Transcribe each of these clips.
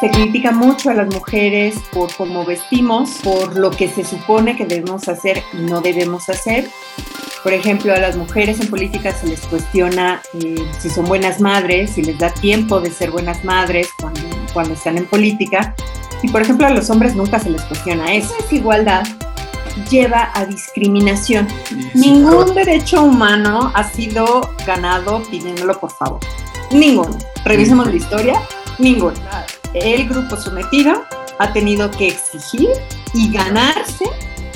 Se critica mucho a las mujeres por cómo vestimos, por lo que se supone que debemos hacer y no debemos hacer. Por ejemplo, a las mujeres en política se les cuestiona eh, si son buenas madres, si les da tiempo de ser buenas madres cuando, cuando están en política. Y por ejemplo, a los hombres nunca se les cuestiona eso. Es igualdad lleva a discriminación. Ningún derecho humano ha sido ganado pidiéndolo por favor. Ninguno. Revisemos la historia. Ninguno el grupo sometido ha tenido que exigir y ganarse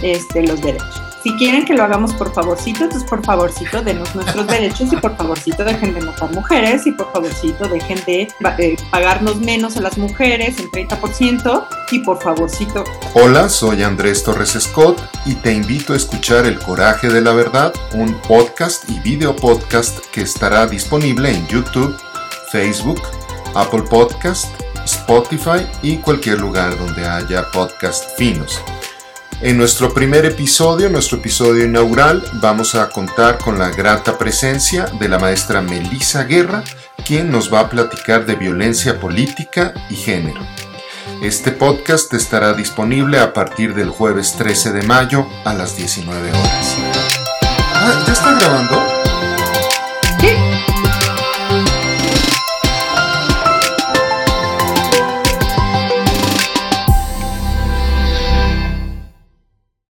este, los derechos. Si quieren que lo hagamos por favorcito, entonces por favorcito denos nuestros derechos y por favorcito dejen de matar mujeres y por favorcito dejen de eh, pagarnos menos a las mujeres en 30% y por favorcito. Hola, soy Andrés Torres Scott y te invito a escuchar El Coraje de la Verdad, un podcast y video podcast que estará disponible en YouTube, Facebook, Apple Podcast, Spotify y cualquier lugar donde haya podcast finos. En nuestro primer episodio, nuestro episodio inaugural, vamos a contar con la grata presencia de la maestra Melissa Guerra, quien nos va a platicar de violencia política y género. Este podcast estará disponible a partir del jueves 13 de mayo a las 19 horas. Ah, ¿Ya está grabando?